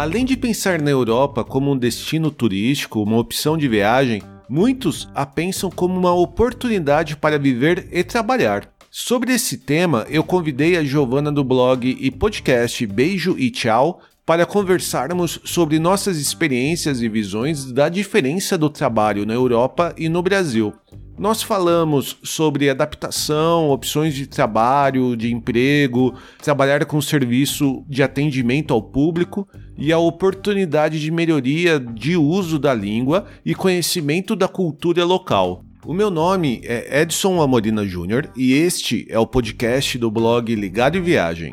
Além de pensar na Europa como um destino turístico, uma opção de viagem, muitos a pensam como uma oportunidade para viver e trabalhar. Sobre esse tema, eu convidei a Giovana do blog e podcast Beijo e Tchau para conversarmos sobre nossas experiências e visões da diferença do trabalho na Europa e no Brasil. Nós falamos sobre adaptação, opções de trabalho, de emprego, trabalhar com serviço de atendimento ao público e a oportunidade de melhoria de uso da língua e conhecimento da cultura local. O meu nome é Edson Amorina Júnior e este é o podcast do blog Ligado e Viagem.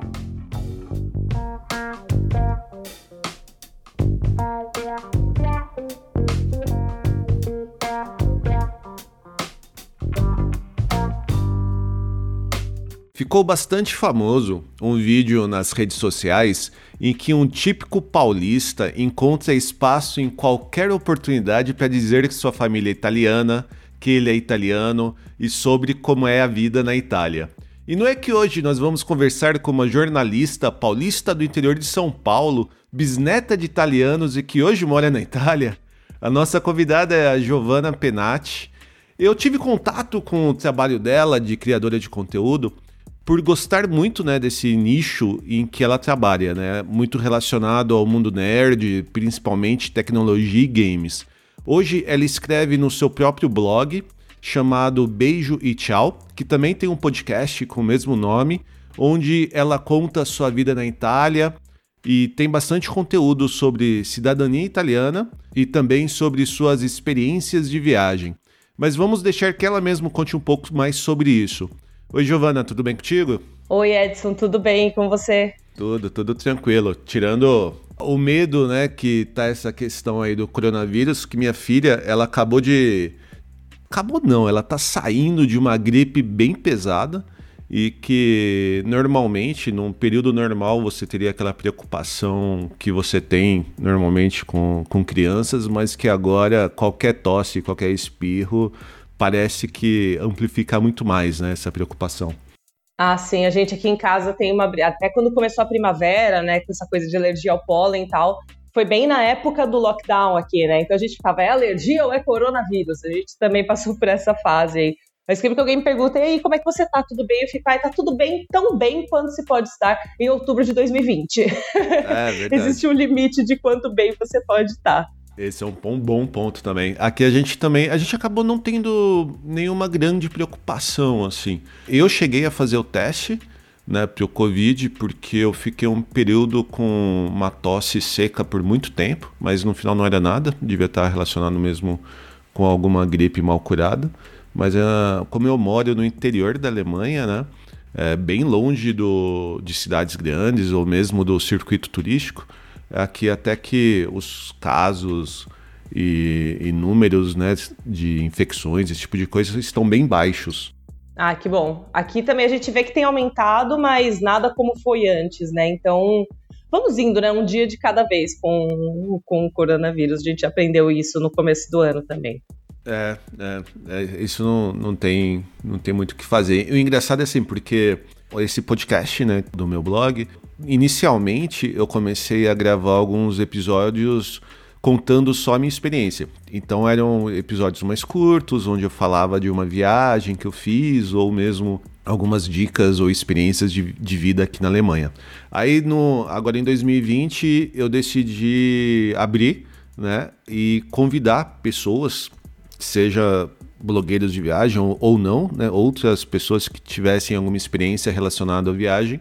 Ficou bastante famoso um vídeo nas redes sociais em que um típico paulista encontra espaço em qualquer oportunidade para dizer que sua família é italiana, que ele é italiano e sobre como é a vida na Itália. E não é que hoje nós vamos conversar com uma jornalista paulista do interior de São Paulo, bisneta de italianos e que hoje mora na Itália? A nossa convidada é a Giovanna Penati. Eu tive contato com o trabalho dela de criadora de conteúdo por gostar muito né, desse nicho em que ela trabalha, né? Muito relacionado ao mundo nerd, principalmente tecnologia e games. Hoje ela escreve no seu próprio blog chamado Beijo e Tchau, que também tem um podcast com o mesmo nome, onde ela conta sua vida na Itália e tem bastante conteúdo sobre cidadania italiana e também sobre suas experiências de viagem. Mas vamos deixar que ela mesma conte um pouco mais sobre isso. Oi, Giovana, tudo bem contigo? Oi, Edson, tudo bem com você? Tudo, tudo tranquilo. Tirando o medo, né, que tá essa questão aí do coronavírus, que minha filha, ela acabou de. Acabou não, ela tá saindo de uma gripe bem pesada e que normalmente, num período normal, você teria aquela preocupação que você tem normalmente com, com crianças, mas que agora qualquer tosse, qualquer espirro parece que amplifica muito mais né, essa preocupação. Ah, sim, a gente aqui em casa tem uma. Até quando começou a primavera, né, com essa coisa de alergia ao pólen e tal, foi bem na época do lockdown aqui, né? Então a gente ficava, é alergia ou é coronavírus? A gente também passou por essa fase aí. Mas sempre que alguém me pergunta, e aí, como é que você tá? Tudo bem? Eu fico, ai, tá tudo bem, tão bem quanto se pode estar em outubro de 2020. É, Existe um limite de quanto bem você pode estar. Esse é um bom, bom ponto também. Aqui a gente também, a gente acabou não tendo nenhuma grande preocupação assim. Eu cheguei a fazer o teste, né, pro Covid, porque eu fiquei um período com uma tosse seca por muito tempo, mas no final não era nada, devia estar relacionado mesmo com alguma gripe mal curada. Mas uh, como eu moro no interior da Alemanha, né, é, bem longe do, de cidades grandes ou mesmo do circuito turístico, aqui até que os casos e, e números né, de infecções, esse tipo de coisa, estão bem baixos. Ah, que bom. Aqui também a gente vê que tem aumentado, mas nada como foi antes, né? Então, vamos indo, né? Um dia de cada vez com, com o coronavírus. A gente aprendeu isso no começo do ano também. É, é, é isso não, não, tem, não tem muito o que fazer. O engraçado é assim, porque esse podcast né, do meu blog, inicialmente eu comecei a gravar alguns episódios contando só a minha experiência. Então eram episódios mais curtos, onde eu falava de uma viagem que eu fiz, ou mesmo algumas dicas ou experiências de, de vida aqui na Alemanha. Aí, no, agora em 2020, eu decidi abrir né, e convidar pessoas, seja blogueiros de viagem ou, não, né, outras pessoas que tivessem alguma experiência relacionada à viagem.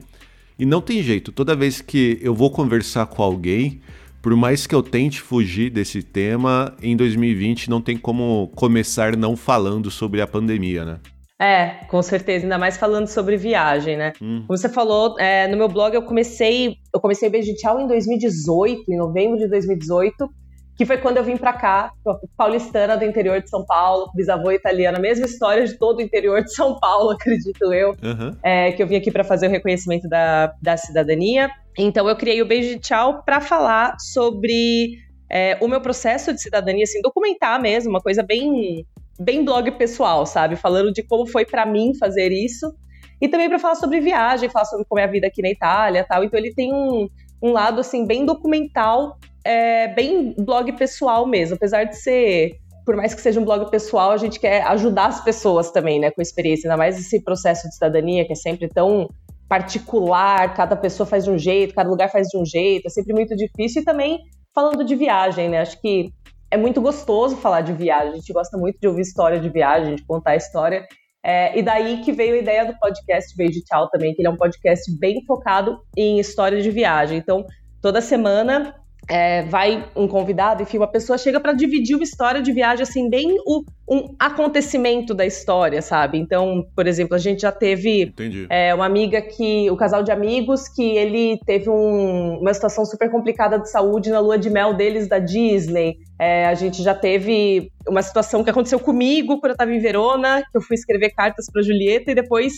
E não tem jeito, toda vez que eu vou conversar com alguém, por mais que eu tente fugir desse tema, em 2020 não tem como começar não falando sobre a pandemia, né? É, com certeza, ainda mais falando sobre viagem, né? Hum. Como você falou, é, no meu blog eu comecei, eu comecei Beijo Tchau em 2018, em novembro de 2018 que foi quando eu vim para cá, paulistana do interior de São Paulo, bisavô italiana, mesma história de todo o interior de São Paulo, acredito eu, uhum. é, que eu vim aqui para fazer o reconhecimento da, da cidadania. Então eu criei o Beijo de Tchau para falar sobre é, o meu processo de cidadania, assim, documentar mesmo, uma coisa bem, bem blog pessoal, sabe? Falando de como foi para mim fazer isso. E também para falar sobre viagem, falar sobre como é a vida aqui na Itália tal. Então ele tem um, um lado assim bem documental, é, bem blog pessoal mesmo, apesar de ser por mais que seja um blog pessoal, a gente quer ajudar as pessoas também, né, com experiência, ainda mais esse processo de cidadania que é sempre tão particular, cada pessoa faz de um jeito, cada lugar faz de um jeito, é sempre muito difícil. E também falando de viagem, né, acho que é muito gostoso falar de viagem, a gente gosta muito de ouvir história de viagem, de contar a história. É, e daí que veio a ideia do podcast Beijo Tchau também, que ele é um podcast bem focado em história de viagem. Então, toda semana é, vai um convidado, enfim, uma pessoa chega para dividir uma história de viagem, assim, bem o, um acontecimento da história, sabe? Então, por exemplo, a gente já teve é, uma amiga que, o casal de amigos, que ele teve um, uma situação super complicada de saúde na lua de mel deles da Disney. É, a gente já teve uma situação que aconteceu comigo quando eu estava em Verona, que eu fui escrever cartas para Julieta e depois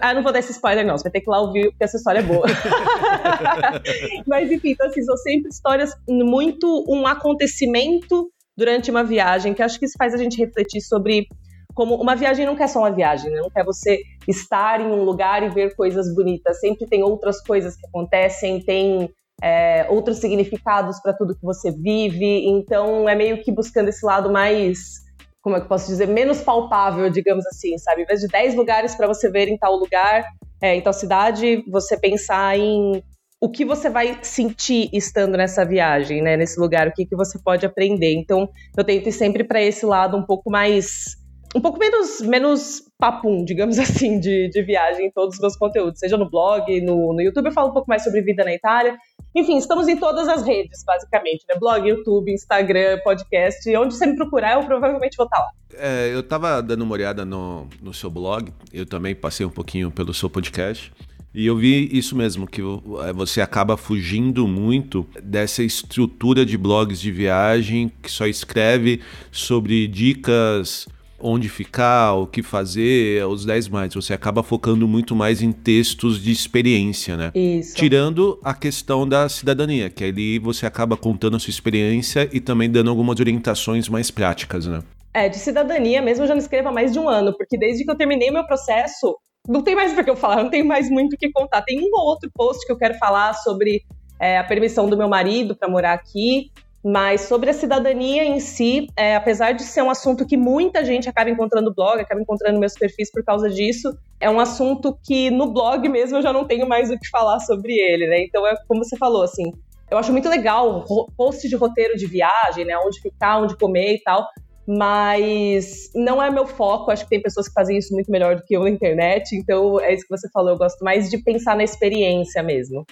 ah, não vou dar esse spoiler, não. Você vai ter que ir lá ouvir, porque essa história é boa. Mas, enfim, então, assim, são sempre histórias muito um acontecimento durante uma viagem, que acho que isso faz a gente refletir sobre como uma viagem não quer só uma viagem, né? não quer você estar em um lugar e ver coisas bonitas. Sempre tem outras coisas que acontecem, tem é, outros significados para tudo que você vive. Então, é meio que buscando esse lado mais como é que eu posso dizer, menos palpável, digamos assim, sabe? Em vez de 10 lugares para você ver em tal lugar, é, em tal cidade, você pensar em o que você vai sentir estando nessa viagem, né? Nesse lugar, o que, que você pode aprender. Então, eu tento ir sempre para esse lado um pouco mais um pouco menos, menos papum, digamos assim, de, de viagem em todos os meus conteúdos, seja no blog, no, no YouTube eu falo um pouco mais sobre vida na Itália. Enfim, estamos em todas as redes, basicamente, né? Blog, YouTube, Instagram, podcast, onde você me procurar, eu provavelmente vou estar lá. É, eu estava dando uma olhada no, no seu blog, eu também passei um pouquinho pelo seu podcast. E eu vi isso mesmo, que é, você acaba fugindo muito dessa estrutura de blogs de viagem que só escreve sobre dicas onde ficar, o que fazer, os 10 mais. Você acaba focando muito mais em textos de experiência, né? Isso. Tirando a questão da cidadania, que ali você acaba contando a sua experiência e também dando algumas orientações mais práticas, né? É, de cidadania mesmo eu já não escrevo há mais de um ano, porque desde que eu terminei meu processo, não tem mais o que eu falar, não tem mais muito o que contar. Tem um ou outro post que eu quero falar sobre é, a permissão do meu marido para morar aqui, mas sobre a cidadania em si, é, apesar de ser um assunto que muita gente acaba encontrando blog, acaba encontrando meus perfis por causa disso, é um assunto que no blog mesmo eu já não tenho mais o que falar sobre ele, né? Então é como você falou, assim, eu acho muito legal post de roteiro de viagem, né? Onde ficar, onde comer e tal. Mas não é meu foco, acho que tem pessoas que fazem isso muito melhor do que eu na internet, então é isso que você falou, eu gosto mais de pensar na experiência mesmo.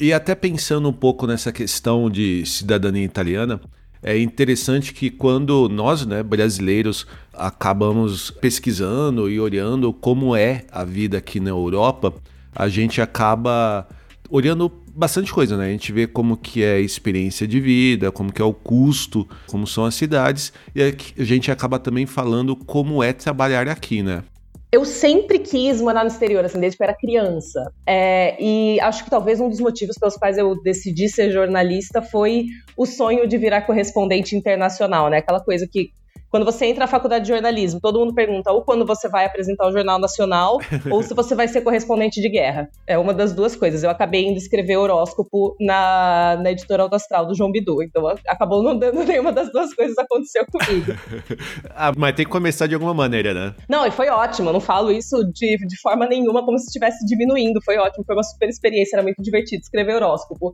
E até pensando um pouco nessa questão de cidadania italiana, é interessante que quando nós, né, brasileiros, acabamos pesquisando e olhando como é a vida aqui na Europa, a gente acaba olhando bastante coisa, né? A gente vê como que é a experiência de vida, como que é o custo, como são as cidades, e a gente acaba também falando como é trabalhar aqui, né? Eu sempre quis morar no exterior, assim, desde que eu era criança. É, e acho que talvez um dos motivos pelos quais eu decidi ser jornalista foi o sonho de virar correspondente internacional, né? Aquela coisa que quando você entra na faculdade de jornalismo, todo mundo pergunta ou quando você vai apresentar o Jornal Nacional ou se você vai ser correspondente de guerra. É uma das duas coisas. Eu acabei indo escrever horóscopo na, na editora Auto Astral do João Bidu, então acabou não dando nenhuma das duas coisas aconteceu comigo. ah, mas tem que começar de alguma maneira, né? Não, e foi ótimo. Eu não falo isso de, de forma nenhuma como se estivesse diminuindo. Foi ótimo, foi uma super experiência, era muito divertido escrever horóscopo.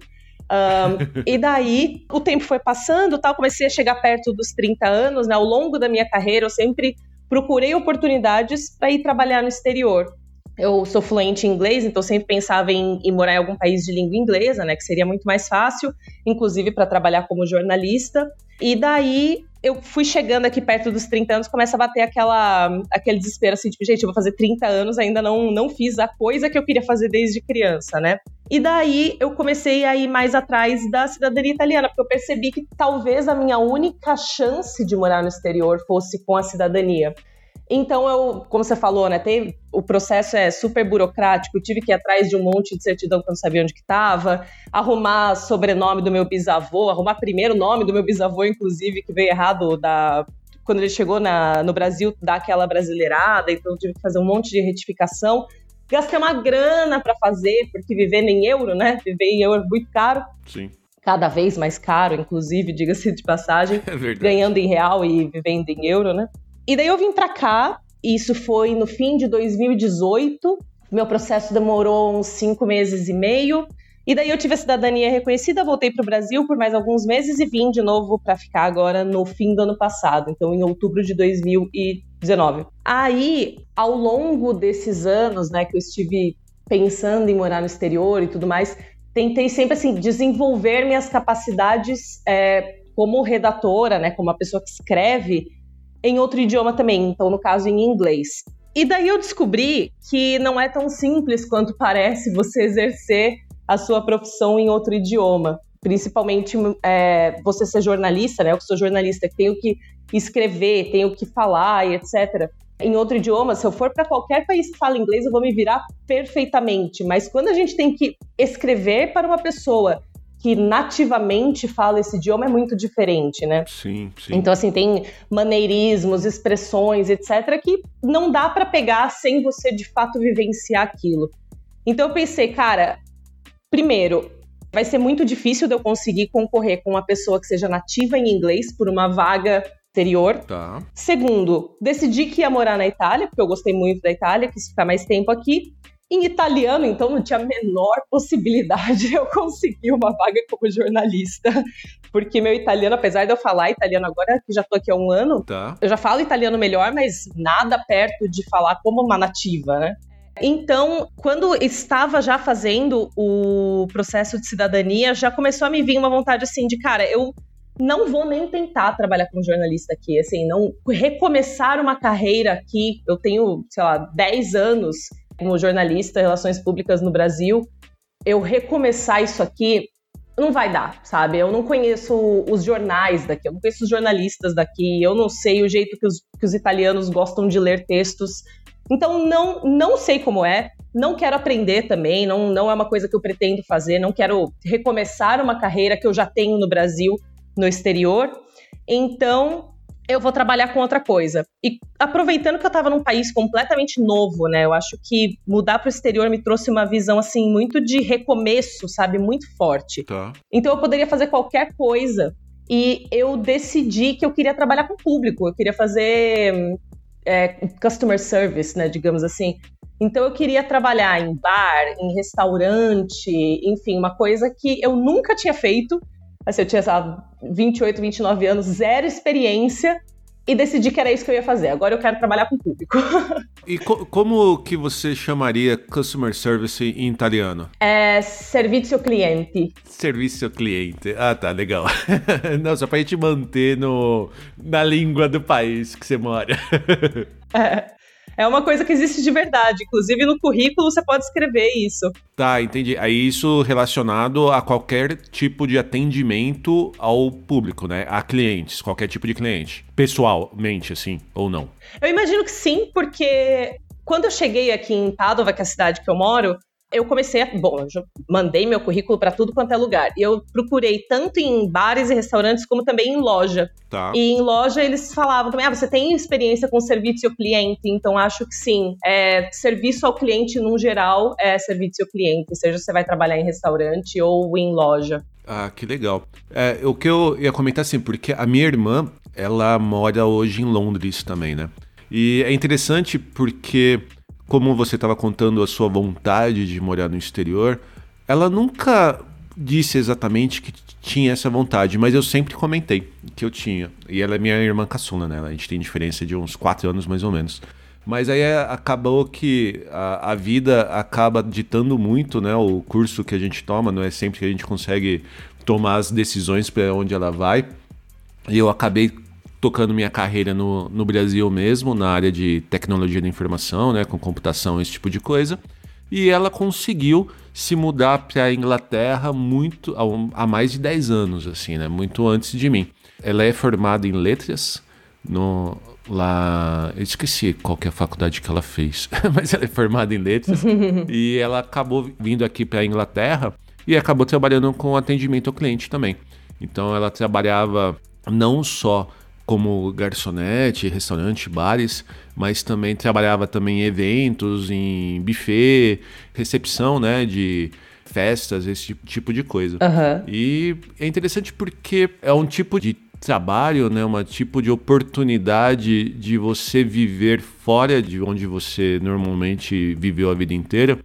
Um, e daí o tempo foi passando, tal, comecei a chegar perto dos 30 anos, né? Ao longo da minha carreira, eu sempre procurei oportunidades para ir trabalhar no exterior. Eu sou fluente em inglês, então sempre pensava em, em, morar em algum país de língua inglesa, né? Que seria muito mais fácil, inclusive para trabalhar como jornalista. E daí eu fui chegando aqui perto dos 30 anos, começa a bater aquela, aquele desespero assim, tipo, gente, eu vou fazer 30 anos, ainda não, não fiz a coisa que eu queria fazer desde criança, né? E daí eu comecei a ir mais atrás da cidadania italiana, porque eu percebi que talvez a minha única chance de morar no exterior fosse com a cidadania. Então, eu, como você falou, né, tem, o processo é super burocrático, eu tive que ir atrás de um monte de certidão que eu não sabia onde que estava, arrumar sobrenome do meu bisavô, arrumar primeiro nome do meu bisavô, inclusive, que veio errado da, quando ele chegou na, no Brasil, dar aquela brasileirada, então eu tive que fazer um monte de retificação. gastei uma grana para fazer, porque vivendo em euro, né? Viver em euro é muito caro. Sim. Cada vez mais caro, inclusive, diga-se de passagem, é ganhando em real e vivendo em euro, né? E daí eu vim para cá, isso foi no fim de 2018. Meu processo demorou uns cinco meses e meio. E daí eu tive a cidadania reconhecida, voltei para o Brasil por mais alguns meses e vim de novo para ficar agora no fim do ano passado, então em outubro de 2019. Aí, ao longo desses anos, né, que eu estive pensando em morar no exterior e tudo mais, tentei sempre assim desenvolver minhas capacidades é, como redatora, né, como uma pessoa que escreve em outro idioma também, então no caso em inglês. E daí eu descobri que não é tão simples quanto parece você exercer a sua profissão em outro idioma. Principalmente é, você ser jornalista, né? Eu sou jornalista, tenho que escrever, tenho que falar e etc. Em outro idioma, se eu for para qualquer país que fala inglês, eu vou me virar perfeitamente. Mas quando a gente tem que escrever para uma pessoa que nativamente fala esse idioma é muito diferente, né? Sim, sim. Então, assim, tem maneirismos, expressões, etc., que não dá para pegar sem você de fato vivenciar aquilo. Então, eu pensei, cara, Primeiro, vai ser muito difícil de eu conseguir concorrer com uma pessoa que seja nativa em inglês por uma vaga exterior. Tá. Segundo, decidi que ia morar na Itália, porque eu gostei muito da Itália, quis ficar mais tempo aqui. Em italiano, então, não tinha a menor possibilidade de eu conseguir uma vaga como jornalista. Porque meu italiano, apesar de eu falar italiano agora, que já tô aqui há um ano, tá. eu já falo italiano melhor, mas nada perto de falar como uma nativa, né? Então, quando estava já fazendo o processo de cidadania, já começou a me vir uma vontade assim de, cara, eu não vou nem tentar trabalhar como jornalista aqui, assim, não recomeçar uma carreira aqui. Eu tenho, sei lá, 10 anos como jornalista, relações públicas no Brasil. Eu recomeçar isso aqui não vai dar, sabe? Eu não conheço os jornais daqui, eu não conheço os jornalistas daqui, eu não sei o jeito que os, que os italianos gostam de ler textos então não não sei como é, não quero aprender também, não, não é uma coisa que eu pretendo fazer, não quero recomeçar uma carreira que eu já tenho no Brasil, no exterior. Então eu vou trabalhar com outra coisa. E aproveitando que eu estava num país completamente novo, né? Eu acho que mudar para o exterior me trouxe uma visão assim muito de recomeço, sabe, muito forte. Tá. Então eu poderia fazer qualquer coisa e eu decidi que eu queria trabalhar com o público, eu queria fazer é, customer service, né, digamos assim. Então eu queria trabalhar em bar, em restaurante, enfim, uma coisa que eu nunca tinha feito. Assim, eu tinha, sabe, 28, 29 anos, zero experiência, e decidi que era isso que eu ia fazer. Agora eu quero trabalhar com público. e co como que você chamaria customer service em italiano? É servizio cliente. Serviço cliente. Ah, tá, legal. Não, só pra gente manter no, na língua do país que você mora. é. É uma coisa que existe de verdade. Inclusive no currículo você pode escrever isso. Tá, entendi. Aí isso relacionado a qualquer tipo de atendimento ao público, né? A clientes, qualquer tipo de cliente. Pessoalmente, assim, ou não? Eu imagino que sim, porque quando eu cheguei aqui em Padova, que é a cidade que eu moro, eu comecei a. Bom, eu mandei meu currículo para tudo quanto é lugar. E eu procurei tanto em bares e restaurantes como também em loja. Tá. E em loja eles falavam também: ah, você tem experiência com serviço ao cliente? Então acho que sim. É, serviço ao cliente, no geral, é serviço ao cliente, seja você vai trabalhar em restaurante ou em loja. Ah, que legal. É, o que eu ia comentar assim, porque a minha irmã, ela mora hoje em Londres também, né? E é interessante porque como você estava contando a sua vontade de morar no exterior, ela nunca disse exatamente que tinha essa vontade, mas eu sempre comentei que eu tinha. E ela é minha irmã caçula, né? A gente tem diferença de uns quatro anos mais ou menos. Mas aí é, acabou que a, a, vida acaba ditando muito, né? O curso que a gente toma, não é sempre que a gente consegue tomar as decisões para onde ela vai. E eu acabei tocando minha carreira no, no Brasil mesmo, na área de tecnologia da informação, né, com computação, esse tipo de coisa. E ela conseguiu se mudar para a Inglaterra muito há mais de 10 anos, assim, né, muito antes de mim. Ela é formada em letras no lá, eu esqueci qual que é a faculdade que ela fez, mas ela é formada em letras e ela acabou vindo aqui para a Inglaterra e acabou trabalhando com atendimento ao cliente também. Então ela trabalhava não só como garçonete, restaurante, bares, mas também trabalhava também em eventos, em buffet, recepção, né, de festas, esse tipo de coisa. Uhum. E é interessante porque é um tipo de trabalho, né, um tipo de oportunidade de você viver fora de onde você normalmente viveu a vida inteira,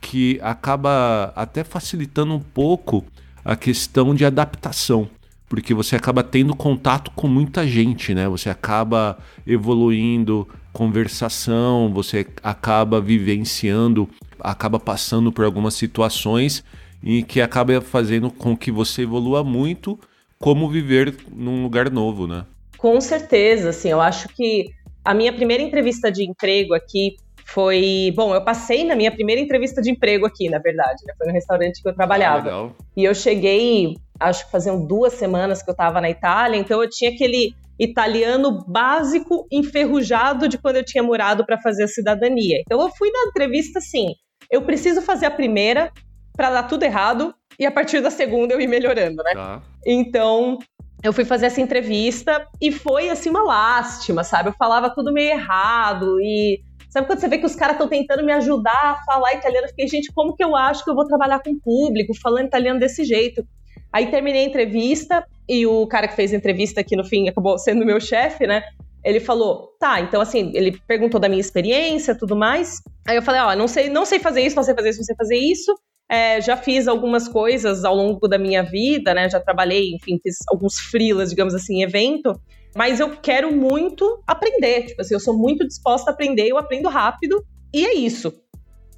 que acaba até facilitando um pouco a questão de adaptação porque você acaba tendo contato com muita gente, né? Você acaba evoluindo conversação, você acaba vivenciando, acaba passando por algumas situações e que acaba fazendo com que você evolua muito como viver num lugar novo, né? Com certeza, assim, eu acho que a minha primeira entrevista de emprego aqui foi. Bom, eu passei na minha primeira entrevista de emprego aqui, na verdade, né? Foi no restaurante que eu trabalhava. Ah, e eu cheguei acho que faziam duas semanas que eu estava na Itália, então eu tinha aquele italiano básico enferrujado de quando eu tinha morado para fazer a cidadania. Então eu fui na entrevista assim, eu preciso fazer a primeira para dar tudo errado e a partir da segunda eu ir melhorando, né? Tá. Então eu fui fazer essa entrevista e foi assim uma lástima, sabe? Eu falava tudo meio errado e Sabe quando você vê que os caras estão tentando me ajudar a falar italiano? Eu fiquei, gente, como que eu acho que eu vou trabalhar com o público falando italiano desse jeito? Aí terminei a entrevista e o cara que fez a entrevista, que no fim acabou sendo meu chefe, né? Ele falou, tá, então assim, ele perguntou da minha experiência, tudo mais. Aí eu falei, ó, não sei, não sei fazer isso, não sei fazer isso, não sei fazer isso. É, já fiz algumas coisas ao longo da minha vida, né? Já trabalhei, enfim, fiz alguns freelas, digamos assim, evento. Mas eu quero muito aprender. Tipo assim, eu sou muito disposta a aprender, eu aprendo rápido. E é isso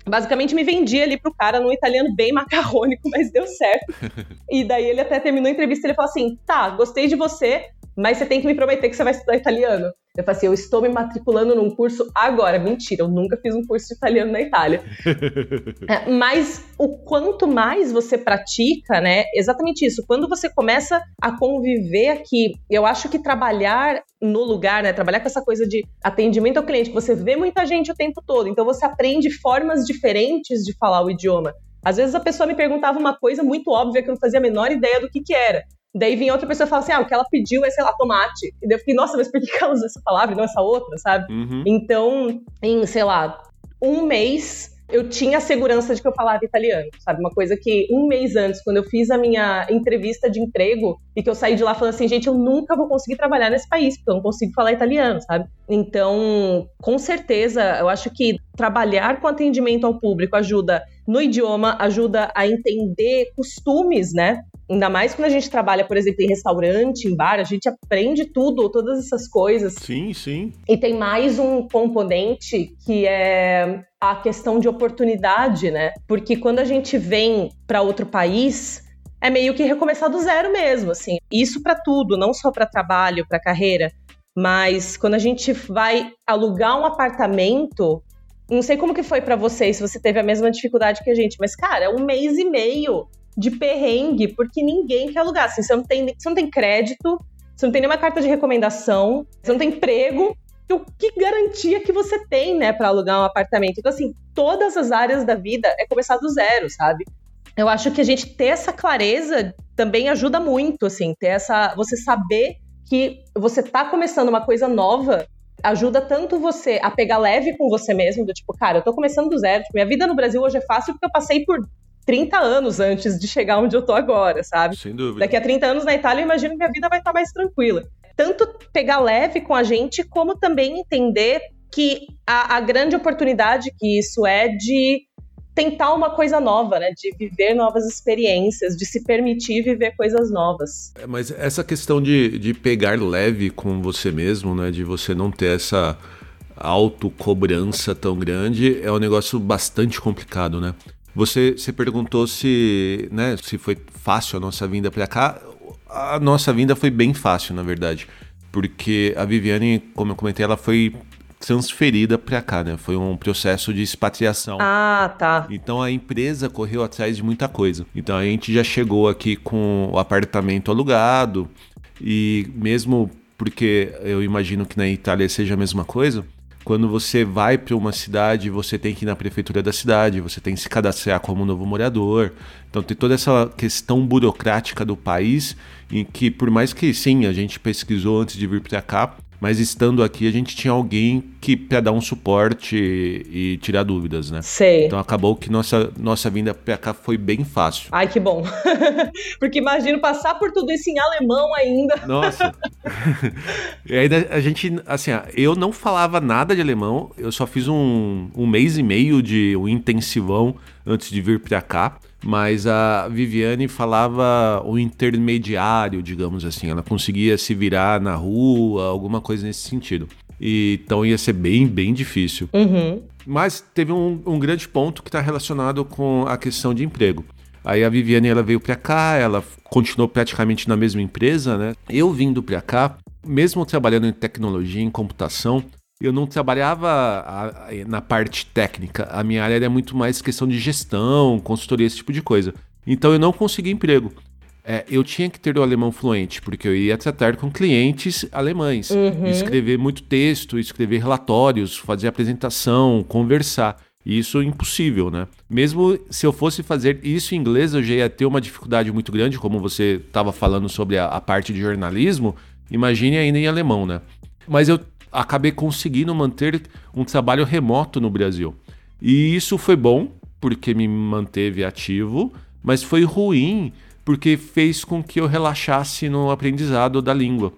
basicamente me vendi ali pro cara num italiano bem macarrônico, mas deu certo. e daí ele até terminou a entrevista e ele falou assim: tá, gostei de você, mas você tem que me prometer que você vai estudar italiano. Eu falei assim, eu estou me matriculando num curso agora. Mentira, eu nunca fiz um curso de italiano na Itália. é, mas o quanto mais você pratica, né? Exatamente isso. Quando você começa a conviver aqui, eu acho que trabalhar no lugar, né? Trabalhar com essa coisa de atendimento ao cliente, você vê muita gente o tempo todo, então você aprende formas diferentes de falar o idioma. Às vezes a pessoa me perguntava uma coisa muito óbvia que eu não fazia a menor ideia do que, que era. Daí vinha outra pessoa e falava assim: ah, o que ela pediu é, sei lá, tomate. E daí eu fiquei, nossa, mas por que ela usa essa palavra e não essa outra, sabe? Uhum. Então, em, sei lá, um mês, eu tinha a segurança de que eu falava italiano, sabe? Uma coisa que um mês antes, quando eu fiz a minha entrevista de emprego e que eu saí de lá falando assim, gente, eu nunca vou conseguir trabalhar nesse país, porque eu não consigo falar italiano, sabe? Então, com certeza, eu acho que trabalhar com atendimento ao público ajuda no idioma, ajuda a entender costumes, né? Ainda mais quando a gente trabalha, por exemplo, em restaurante, em bar, a gente aprende tudo, todas essas coisas. Sim, sim. E tem mais um componente que é a questão de oportunidade, né? Porque quando a gente vem para outro país, é meio que recomeçar do zero mesmo, assim. Isso para tudo, não só para trabalho, para carreira, mas quando a gente vai alugar um apartamento, não sei como que foi para vocês, se você teve a mesma dificuldade que a gente, mas cara, é um mês e meio de perrengue, porque ninguém quer alugar. Assim, você, não tem, você não tem crédito, você não tem nenhuma carta de recomendação, você não tem emprego. Então, que garantia que você tem, né, para alugar um apartamento? Então, assim, todas as áreas da vida é começar do zero, sabe? Eu acho que a gente ter essa clareza também ajuda muito, assim, ter essa. Você saber que você tá começando uma coisa nova ajuda tanto você a pegar leve com você mesmo, do tipo, cara, eu tô começando do zero, tipo, minha vida no Brasil hoje é fácil porque eu passei por 30 anos antes de chegar onde eu tô agora, sabe? Sem dúvida. Daqui a 30 anos na Itália, eu imagino que minha vida vai estar mais tranquila. Tanto pegar leve com a gente, como também entender que a, a grande oportunidade que isso é de tentar uma coisa nova, né? De viver novas experiências, de se permitir viver coisas novas. É, mas essa questão de, de pegar leve com você mesmo, né? De você não ter essa autocobrança tão grande, é um negócio bastante complicado, né? Você, você perguntou se, né, se foi fácil a nossa vinda para cá. A nossa vinda foi bem fácil, na verdade, porque a Viviane, como eu comentei, ela foi transferida para cá, né? Foi um processo de expatriação. Ah, tá. Então a empresa correu atrás de muita coisa. Então a gente já chegou aqui com o apartamento alugado e mesmo porque eu imagino que na Itália seja a mesma coisa, quando você vai para uma cidade, você tem que ir na prefeitura da cidade, você tem que se cadastrar como novo morador. Então tem toda essa questão burocrática do país em que, por mais que sim, a gente pesquisou antes de vir para cá, mas estando aqui a gente tinha alguém que para dar um suporte e, e, tirar dúvidas, né? Sei. Então acabou que nossa nossa vinda para cá foi bem fácil. Ai, que bom. Porque imagino passar por tudo isso em alemão ainda. Nossa. e ainda a gente, assim, eu não falava nada de alemão, eu só fiz um, um mês e meio de um intensivão antes de vir para cá mas a Viviane falava o intermediário, digamos assim. Ela conseguia se virar na rua, alguma coisa nesse sentido. E, então ia ser bem, bem difícil. Uhum. Mas teve um, um grande ponto que está relacionado com a questão de emprego. Aí a Viviane ela veio para cá, ela continuou praticamente na mesma empresa, né? Eu vindo para cá, mesmo trabalhando em tecnologia, em computação, eu não trabalhava na parte técnica. A minha área era muito mais questão de gestão, consultoria, esse tipo de coisa. Então eu não consegui emprego. É, eu tinha que ter o alemão fluente, porque eu ia tratar com clientes alemães. Uhum. Escrever muito texto, escrever relatórios, fazer apresentação, conversar. Isso é impossível, né? Mesmo se eu fosse fazer isso em inglês, eu já ia ter uma dificuldade muito grande, como você estava falando sobre a, a parte de jornalismo. Imagine ainda em alemão, né? Mas eu acabei conseguindo manter um trabalho remoto no Brasil. E isso foi bom, porque me manteve ativo, mas foi ruim, porque fez com que eu relaxasse no aprendizado da língua.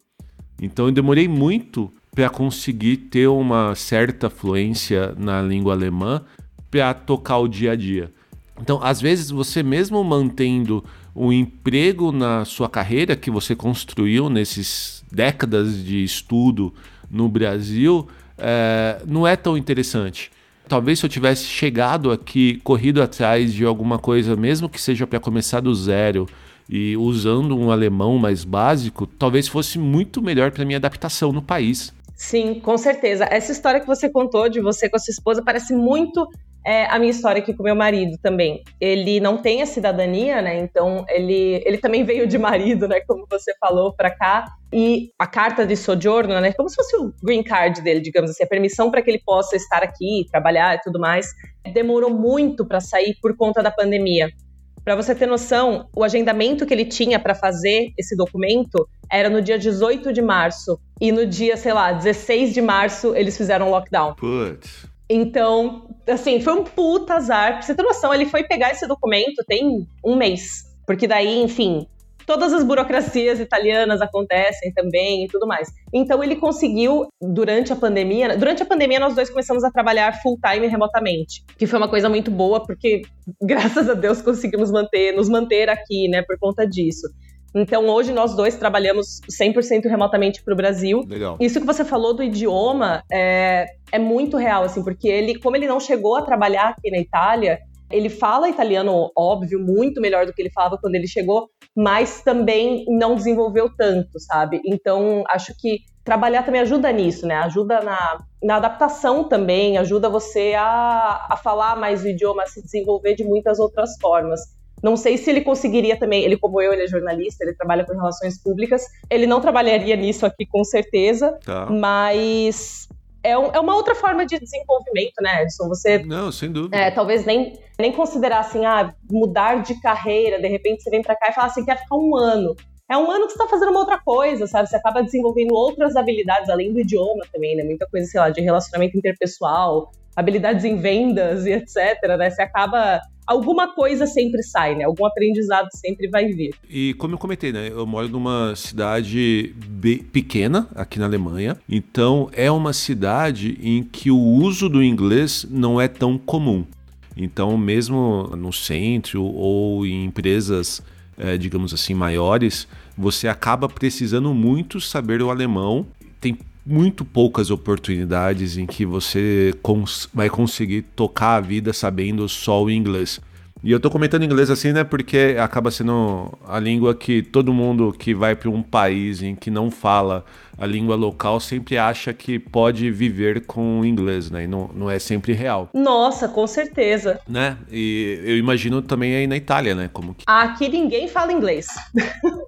Então eu demorei muito para conseguir ter uma certa fluência na língua alemã para tocar o dia a dia. Então, às vezes, você mesmo mantendo um emprego na sua carreira que você construiu nesses décadas de estudo no Brasil é, não é tão interessante. Talvez se eu tivesse chegado aqui, corrido atrás de alguma coisa, mesmo que seja para começar do zero e usando um alemão mais básico, talvez fosse muito melhor para minha adaptação no país. Sim, com certeza. Essa história que você contou de você com a sua esposa parece muito é a minha história aqui com meu marido também. Ele não tem a cidadania, né? Então ele, ele também veio de marido, né? Como você falou, para cá. E a carta de sojourno, né? Como se fosse o green card dele, digamos assim, a permissão para que ele possa estar aqui, trabalhar e tudo mais. Demorou muito para sair por conta da pandemia. Para você ter noção, o agendamento que ele tinha para fazer esse documento era no dia 18 de março. E no dia, sei lá, 16 de março, eles fizeram lockdown. Putz. Então, assim, foi um puta azar. Pra você ter noção, ele foi pegar esse documento tem um mês. Porque daí, enfim, todas as burocracias italianas acontecem também e tudo mais. Então ele conseguiu durante a pandemia, durante a pandemia nós dois começamos a trabalhar full time remotamente, que foi uma coisa muito boa porque graças a Deus conseguimos manter, nos manter aqui, né, por conta disso. Então, hoje nós dois trabalhamos 100% remotamente para o Brasil. Legal. Isso que você falou do idioma é, é muito real, assim, porque ele, como ele não chegou a trabalhar aqui na Itália, ele fala italiano, óbvio, muito melhor do que ele falava quando ele chegou, mas também não desenvolveu tanto, sabe? Então, acho que trabalhar também ajuda nisso, né? Ajuda na, na adaptação também, ajuda você a, a falar mais o idioma, a se desenvolver de muitas outras formas. Não sei se ele conseguiria também, ele como eu, ele é jornalista, ele trabalha com relações públicas, ele não trabalharia nisso aqui com certeza, tá. mas é, um, é, uma outra forma de desenvolvimento, né, Edson? Você. Não, sem dúvida. É, talvez nem, nem considerar assim, ah, mudar de carreira, de repente você vem para cá e fala assim, quer ficar um ano. É um ano que você está fazendo uma outra coisa, sabe? Você acaba desenvolvendo outras habilidades, além do idioma também, né? Muita coisa, sei lá, de relacionamento interpessoal, habilidades em vendas e etc, né? Você acaba alguma coisa sempre sai, né? Algum aprendizado sempre vai vir. E como eu comentei, né? Eu moro numa cidade pequena aqui na Alemanha, então é uma cidade em que o uso do inglês não é tão comum. Então, mesmo no centro ou em empresas, é, digamos assim, maiores, você acaba precisando muito saber o alemão. Tem muito poucas oportunidades em que você cons vai conseguir tocar a vida sabendo só o inglês. E eu tô comentando inglês assim, né, porque acaba sendo a língua que todo mundo que vai para um país em que não fala a língua local sempre acha que pode viver com o inglês, né? E não, não é sempre real. Nossa, com certeza. Né? E eu imagino também aí na Itália, né? Como que... Aqui ninguém fala inglês.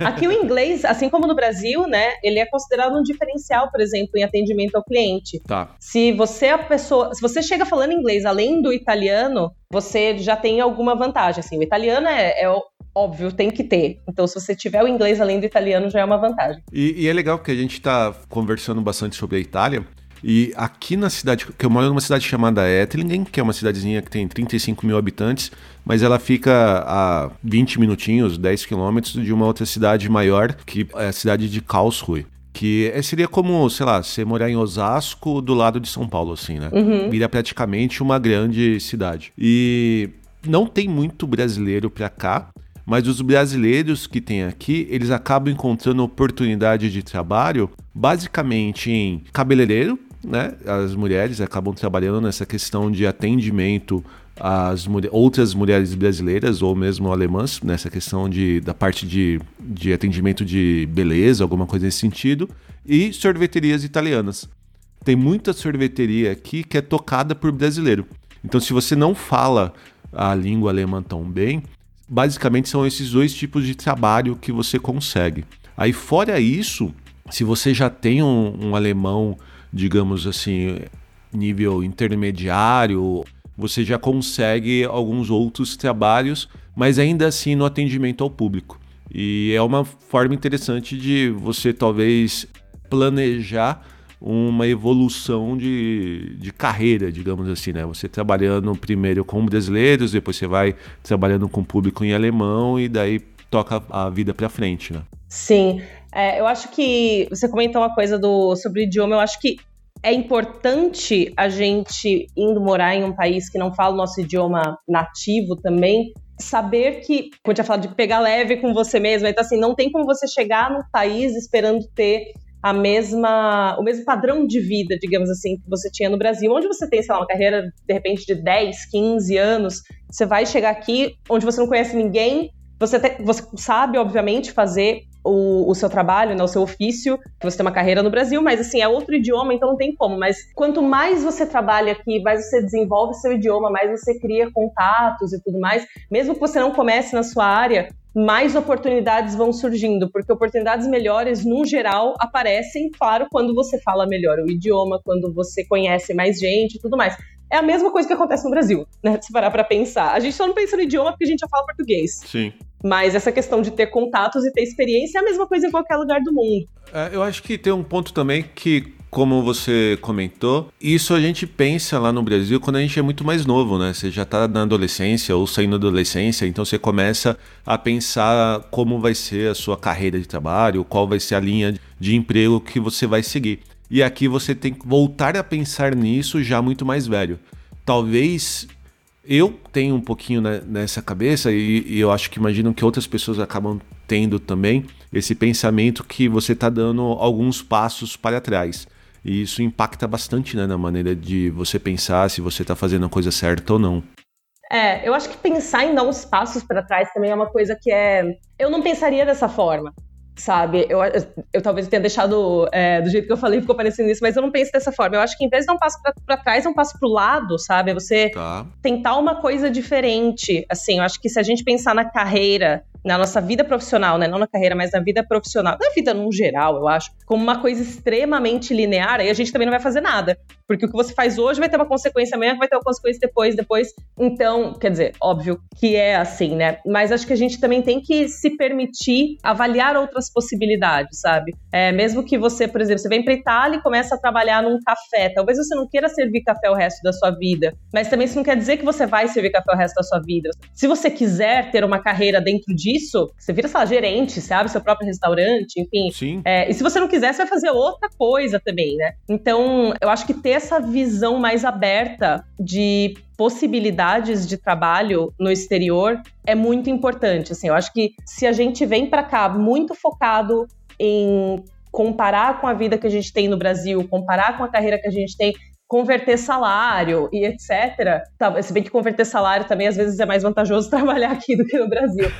Aqui o inglês, assim como no Brasil, né, ele é considerado um diferencial, por exemplo, em atendimento ao cliente. Tá. Se você é a pessoa, se você chega falando inglês além do italiano, você já tem alguma vantagem. Assim, o italiano é, é óbvio, tem que ter. Então, se você tiver o inglês além do italiano, já é uma vantagem. E, e é legal porque a gente está conversando bastante sobre a Itália. E aqui na cidade, que eu moro numa cidade chamada Ettlingen, que é uma cidadezinha que tem 35 mil habitantes, mas ela fica a 20 minutinhos, 10 quilômetros de uma outra cidade maior, que é a cidade de Karlsruhe. Que é, seria como, sei lá, você morar em Osasco do lado de São Paulo, assim, né? Uhum. Vira praticamente uma grande cidade. E não tem muito brasileiro pra cá, mas os brasileiros que tem aqui, eles acabam encontrando oportunidade de trabalho basicamente em cabeleireiro, né? As mulheres acabam trabalhando nessa questão de atendimento às mulher, outras mulheres brasileiras ou mesmo alemãs, nessa questão de, da parte de, de atendimento de beleza, alguma coisa nesse sentido, e sorveterias italianas. Tem muita sorveteria aqui que é tocada por brasileiro. Então, se você não fala a língua alemã tão bem, basicamente são esses dois tipos de trabalho que você consegue. Aí, fora isso, se você já tem um, um alemão digamos assim, nível intermediário, você já consegue alguns outros trabalhos, mas ainda assim no atendimento ao público. E é uma forma interessante de você talvez planejar uma evolução de, de carreira, digamos assim, né? Você trabalhando primeiro com brasileiros, depois você vai trabalhando com público em alemão e daí toca a vida para frente, né? Sim, é, eu acho que você comentou uma coisa do, sobre o idioma, eu acho que é importante a gente, indo morar em um país que não fala o nosso idioma nativo também, saber que, como eu tinha falado, de pegar leve com você mesmo, então assim, não tem como você chegar num país esperando ter a mesma, o mesmo padrão de vida, digamos assim, que você tinha no Brasil, onde você tem, sei lá, uma carreira de repente de 10, 15 anos, você vai chegar aqui onde você não conhece ninguém, você, te, você sabe, obviamente, fazer o, o, seu trabalho, né, o seu ofício, você tem uma carreira no Brasil, mas assim, é outro idioma, então não tem como. Mas quanto mais você trabalha aqui, mais você desenvolve seu idioma, mais você cria contatos e tudo mais, mesmo que você não comece na sua área, mais oportunidades vão surgindo, porque oportunidades melhores, no geral, aparecem, claro, quando você fala melhor o idioma, quando você conhece mais gente e tudo mais. É a mesma coisa que acontece no Brasil, né? Se parar pra pensar. A gente só não pensa no idioma porque a gente já fala português. Sim. Mas essa questão de ter contatos e ter experiência é a mesma coisa em qualquer lugar do mundo. É, eu acho que tem um ponto também que, como você comentou, isso a gente pensa lá no Brasil quando a gente é muito mais novo, né? Você já tá na adolescência ou saindo da adolescência, então você começa a pensar como vai ser a sua carreira de trabalho, qual vai ser a linha de emprego que você vai seguir. E aqui você tem que voltar a pensar nisso já muito mais velho. Talvez eu tenha um pouquinho nessa cabeça e, e, eu acho que imagino que outras pessoas acabam tendo também esse pensamento que você está dando alguns passos para trás. E isso impacta bastante né, na maneira de você pensar se você está fazendo a coisa certa ou não. É, eu acho que pensar em dar uns passos para trás também é uma coisa que é. Eu não pensaria dessa forma sabe? Eu, eu talvez tenha deixado é, do jeito que eu falei, ficou parecendo isso, mas eu não penso dessa forma. Eu acho que em vez de dar um passo para trás, é um passo pro lado, sabe? É você tá. tentar uma coisa diferente. Assim, eu acho que se a gente pensar na carreira na nossa vida profissional, né? Não na carreira, mas na vida profissional, na vida num geral, eu acho, como uma coisa extremamente linear, aí a gente também não vai fazer nada. Porque o que você faz hoje vai ter uma consequência amanhã, vai ter uma consequência depois, depois. Então, quer dizer, óbvio que é assim, né? Mas acho que a gente também tem que se permitir avaliar outras possibilidades, sabe? É, mesmo que você, por exemplo, você vem para Itália e começa a trabalhar num café, talvez você não queira servir café o resto da sua vida, mas também isso não quer dizer que você vai servir café o resto da sua vida. Se você quiser ter uma carreira dentro disso, você vira, sei lá, gerente, você abre seu próprio restaurante, enfim. Sim. É, e se você não quiser, você vai fazer outra coisa também, né? Então, eu acho que ter essa visão mais aberta de possibilidades de trabalho no exterior é muito importante. Assim, eu acho que se a gente vem para cá muito focado em comparar com a vida que a gente tem no Brasil, comparar com a carreira que a gente tem, converter salário e etc. Tá, se bem que converter salário também às vezes é mais vantajoso trabalhar aqui do que no Brasil.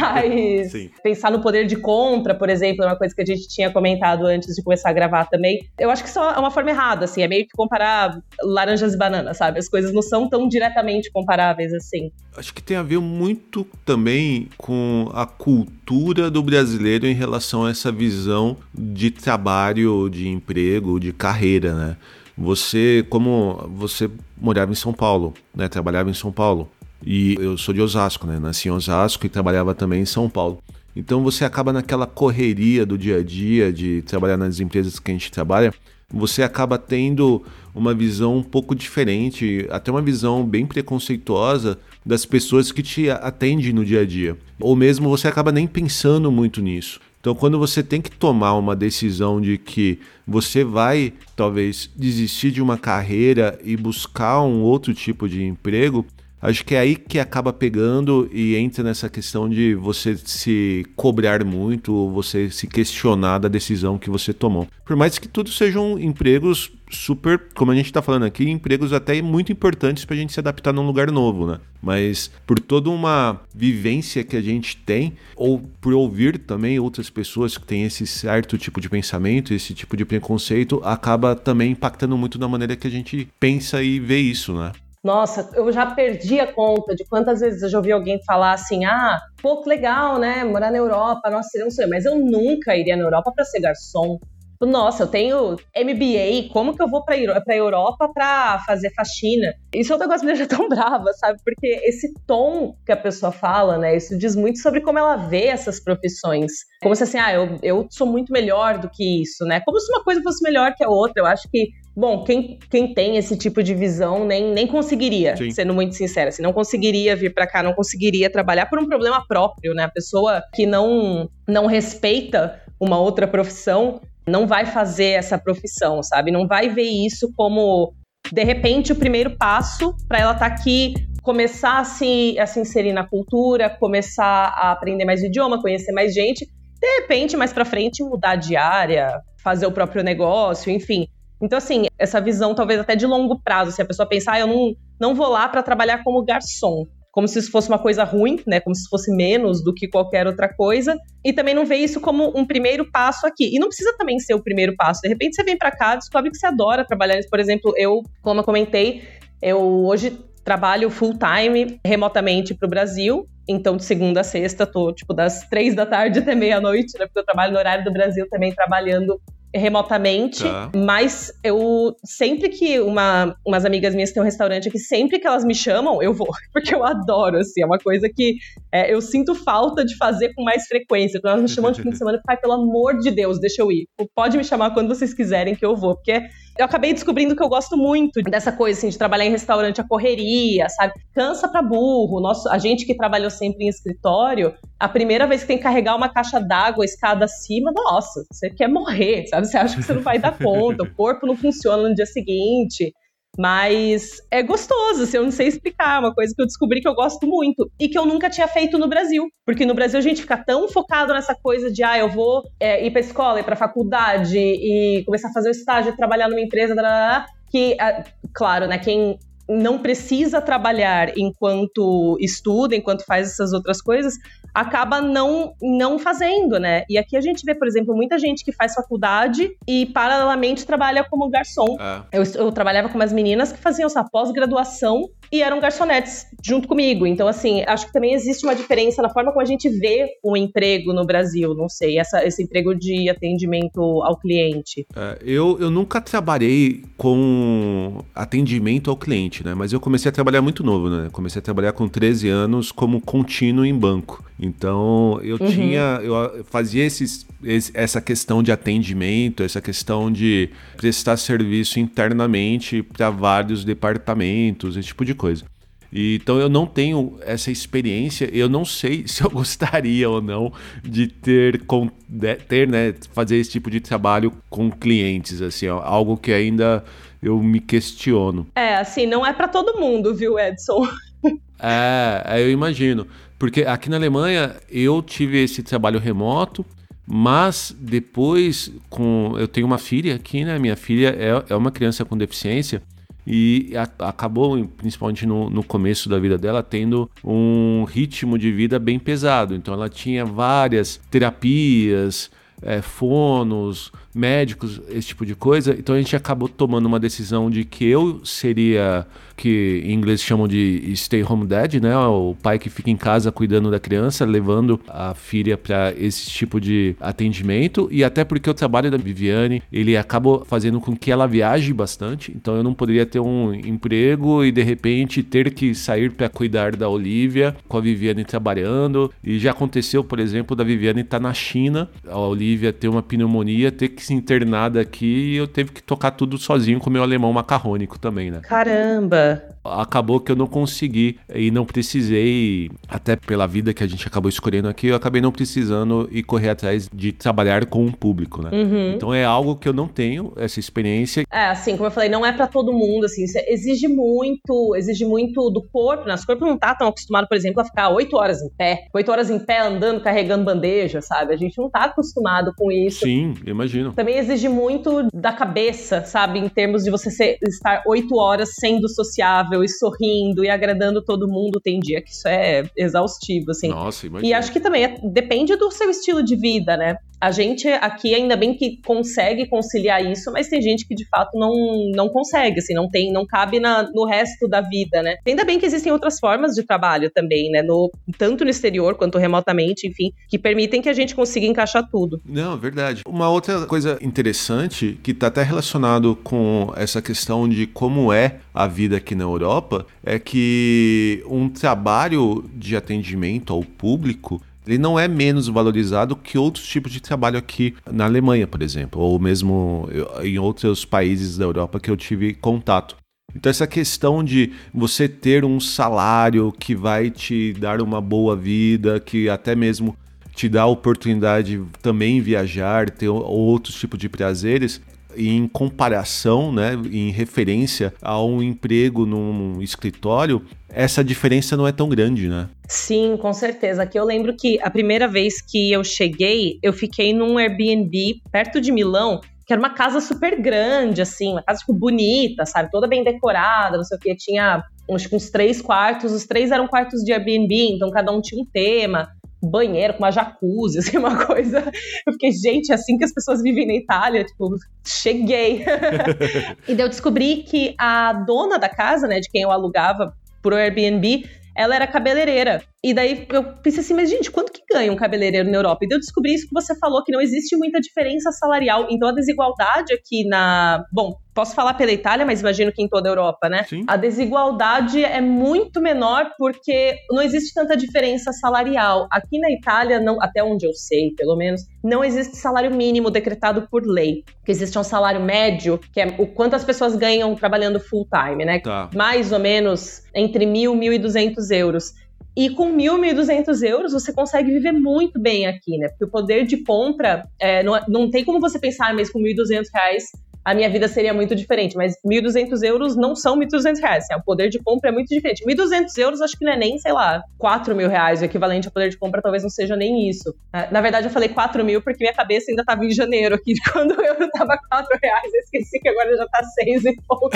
Mas pensar no poder de compra, por exemplo, é uma coisa que a gente tinha comentado antes de começar a gravar também. Eu acho que isso é uma forma errada, assim, é meio que comparar laranjas e bananas, sabe? As coisas não são tão diretamente comparáveis assim. Acho que tem a ver muito também com a cultura do brasileiro em relação a essa visão de trabalho, de emprego, de carreira, né? Você, como você morava em São Paulo, né? Trabalhava em São Paulo. E eu sou de Osasco, né? Nasci em Osasco e trabalhava também em São Paulo. Então você acaba naquela correria do dia a dia de trabalhar nas empresas que a gente trabalha, você acaba tendo uma visão um pouco diferente, até uma visão bem preconceituosa das pessoas que te atendem no dia a dia. Ou mesmo você acaba nem pensando muito nisso. Então, quando você tem que tomar uma decisão de que você vai talvez desistir de uma carreira e buscar um outro tipo de emprego, Acho que é aí que acaba pegando e entra nessa questão de você se cobrar muito, ou você se questionar da decisão que você tomou. Por mais que tudo sejam empregos super, como a gente está falando aqui, empregos até muito importantes para a gente se adaptar num lugar novo, né? Mas por toda uma vivência que a gente tem, ou por ouvir também outras pessoas que têm esse certo tipo de pensamento, esse tipo de preconceito, acaba também impactando muito na maneira que a gente pensa e vê isso, né? Nossa, eu já perdi a conta de quantas vezes eu já ouvi alguém falar assim: ah, pouco legal, né? Morar na Europa, nossa, seria um sonho. Mas eu nunca iria na Europa para ser garçom. Nossa, eu tenho MBA, como que eu vou para a Europa para fazer faxina? Isso é um negócio me deixa tão brava, sabe? Porque esse tom que a pessoa fala, né? Isso diz muito sobre como ela vê essas profissões. Como se assim, ah, eu, eu sou muito melhor do que isso, né? Como se uma coisa fosse melhor que a outra. Eu acho que Bom, quem, quem tem esse tipo de visão nem, nem conseguiria, Sim. sendo muito sincera, assim, não conseguiria vir para cá, não conseguiria trabalhar por um problema próprio, né? A pessoa que não, não respeita uma outra profissão não vai fazer essa profissão, sabe? Não vai ver isso como, de repente, o primeiro passo para ela estar tá aqui, começar a se, a se inserir na cultura, começar a aprender mais idioma, conhecer mais gente, de repente, mais para frente, mudar de área, fazer o próprio negócio, enfim. Então, assim, essa visão talvez até de longo prazo, se a pessoa pensar, ah, eu não, não vou lá para trabalhar como garçom, como se isso fosse uma coisa ruim, né? Como se fosse menos do que qualquer outra coisa. E também não vê isso como um primeiro passo aqui. E não precisa também ser o primeiro passo. De repente você vem para cá, descobre que você adora trabalhar. Por exemplo, eu, como eu comentei, eu hoje trabalho full time remotamente para o Brasil. Então, de segunda a sexta, tô tipo das três da tarde até meia-noite, né? Porque eu trabalho no horário do Brasil também trabalhando remotamente, tá. mas eu sempre que uma, umas amigas minhas têm um restaurante aqui, sempre que elas me chamam, eu vou, porque eu adoro, assim, é uma coisa que é, eu sinto falta de fazer com mais frequência. Quando elas me chamam de fim de semana, eu falo, pelo amor de Deus, deixa eu ir. Pode me chamar quando vocês quiserem que eu vou, porque eu acabei descobrindo que eu gosto muito dessa coisa, assim, de trabalhar em restaurante, a correria, sabe? Cansa pra burro. Nosso, a gente que trabalhou sempre em escritório, a primeira vez que tem que carregar uma caixa d'água, escada acima, nossa, você quer morrer, sabe? Você acha que você não vai dar conta, o corpo não funciona no dia seguinte. Mas é gostoso, assim, eu não sei explicar. É uma coisa que eu descobri que eu gosto muito e que eu nunca tinha feito no Brasil. Porque no Brasil a gente fica tão focado nessa coisa de, ah, eu vou é, ir pra escola, ir pra faculdade e começar a fazer o estágio, trabalhar numa empresa, blá, blá, blá, que, é, claro, né, quem não precisa trabalhar enquanto estuda, enquanto faz essas outras coisas, acaba não, não fazendo, né? E aqui a gente vê, por exemplo, muita gente que faz faculdade e paralelamente trabalha como garçom. É. Eu, eu, trabalhava com umas meninas que faziam essa pós-graduação e eram garçonetes junto comigo. Então, assim, acho que também existe uma diferença na forma como a gente vê o emprego no Brasil, não sei, essa, esse emprego de atendimento ao cliente. É, eu, eu nunca trabalhei com atendimento ao cliente, né? Mas eu comecei a trabalhar muito novo, né? Comecei a trabalhar com 13 anos como contínuo em banco. Então eu uhum. tinha, eu fazia esses, essa questão de atendimento, essa questão de prestar serviço internamente para vários departamentos, esse tipo de coisa. E, então eu não tenho essa experiência, eu não sei se eu gostaria ou não de ter, com, de, ter né, fazer esse tipo de trabalho com clientes, assim, ó, algo que ainda eu me questiono. É, assim, não é para todo mundo, viu, Edson? é, eu imagino. Porque aqui na Alemanha eu tive esse trabalho remoto, Mas depois, com eu tenho uma filha aqui, né? Minha filha é, é uma criança com deficiência e a, acabou, principalmente no, no, começo da vida dela, tendo um ritmo de vida bem pesado. Então ela tinha várias terapias, é, fonos, médicos, esse tipo de coisa. Então a gente acabou tomando uma decisão de que eu seria que em inglês chamam de stay home dad, né? O pai que fica em casa cuidando da criança, levando a filha para esse tipo de atendimento e até porque o trabalho da Viviane, ele acabou fazendo com que ela viaje bastante, então eu não poderia ter um emprego e de repente ter que sair para cuidar da Olivia com a Viviane trabalhando. E já aconteceu, por exemplo, da Viviane estar tá na China, a Olivia ter uma pneumonia, ter que se internar daqui e eu teve que tocar tudo sozinho com meu alemão macarrônico também, né? Caramba! Acabou que eu não consegui e não precisei, até pela vida que a gente acabou escolhendo aqui, eu acabei não precisando e correr atrás de trabalhar com o público, né? Uhum. Então é algo que eu não tenho, essa experiência. É, assim, como eu falei, não é para todo mundo, assim, exige muito, exige muito do corpo, né? O corpo não tá tão acostumado, por exemplo, a ficar oito horas em pé, oito horas em pé andando, carregando bandeja, sabe? A gente não tá acostumado com isso. Sim, imagino. Também exige muito da cabeça, sabe? Em termos de você ser, estar oito horas sendo social sociável e sorrindo e agradando todo mundo, tem dia que isso é exaustivo, assim. Nossa, imagina. E acho que também é, depende do seu estilo de vida, né? A gente aqui ainda bem que consegue conciliar isso, mas tem gente que de fato não, não consegue, assim, não tem, não cabe na, no resto da vida, né? Ainda bem que existem outras formas de trabalho também, né? No, tanto no exterior quanto remotamente, enfim, que permitem que a gente consiga encaixar tudo. Não, verdade. Uma outra coisa interessante que está até relacionado com essa questão de como é a vida aqui na Europa é que um trabalho de atendimento ao público ele não é menos valorizado que outros tipos de trabalho aqui na Alemanha, por exemplo, ou mesmo em outros países da Europa que eu tive contato. Então, essa questão de você ter um salário que vai te dar uma boa vida, que até mesmo te dá a oportunidade de também viajar, ter outros tipos de prazeres, em comparação, né, em referência a um emprego num escritório, essa diferença não é tão grande, né? Sim, com certeza. Aqui eu lembro que a primeira vez que eu cheguei, eu fiquei num Airbnb perto de Milão, que era uma casa super grande, assim, uma casa tipo, bonita, sabe? Toda bem decorada, não sei o que. Tinha uns, uns três quartos, os três eram quartos de Airbnb, então cada um tinha um tema banheiro com uma jacuzzi, assim, uma coisa. Eu fiquei, gente, é assim que as pessoas vivem na Itália, tipo, cheguei. e daí eu descobri que a dona da casa, né, de quem eu alugava pro Airbnb, ela era cabeleireira. E daí eu pensei assim, mas gente, quanto que ganha um cabeleireiro na Europa? E daí eu descobri isso que você falou, que não existe muita diferença salarial. Então a desigualdade aqui na. Bom, posso falar pela Itália, mas imagino que em toda a Europa, né? Sim. A desigualdade é muito menor porque não existe tanta diferença salarial. Aqui na Itália, não, até onde eu sei, pelo menos, não existe salário mínimo decretado por lei. Que existe um salário médio, que é o quanto as pessoas ganham trabalhando full time, né? Tá. Mais ou menos entre mil e mil e duzentos euros. E com 1.000, 1.200 euros, você consegue viver muito bem aqui, né? Porque o poder de compra, é, não, não tem como você pensar, ah, mas com 1.200 reais a minha vida seria muito diferente. Mas 1.200 euros não são 1.200 reais. Assim, o poder de compra é muito diferente. 1.200 euros acho que não é nem, sei lá, 4 mil reais. O equivalente ao poder de compra talvez não seja nem isso. É, na verdade, eu falei 4 mil porque minha cabeça ainda estava em janeiro aqui, quando o euro estava 4 reais. Eu esqueci que agora já está 6 e pouco.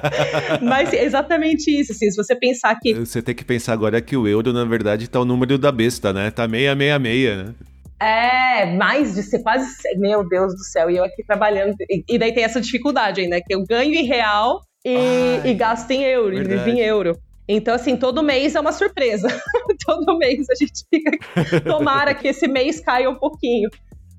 Mas é exatamente isso. Assim, se você pensar que. Você tem que pensar agora que o euro, na verdade, está o número da besta, né? Tá 666, né? É, mais de ser quase. Meu Deus do céu, e eu aqui trabalhando. E, e daí tem essa dificuldade ainda, que eu ganho em real e, Ai, e gasto em euro, verdade. e vivo em euro. Então, assim, todo mês é uma surpresa. todo mês a gente fica. Tomara que esse mês caia um pouquinho.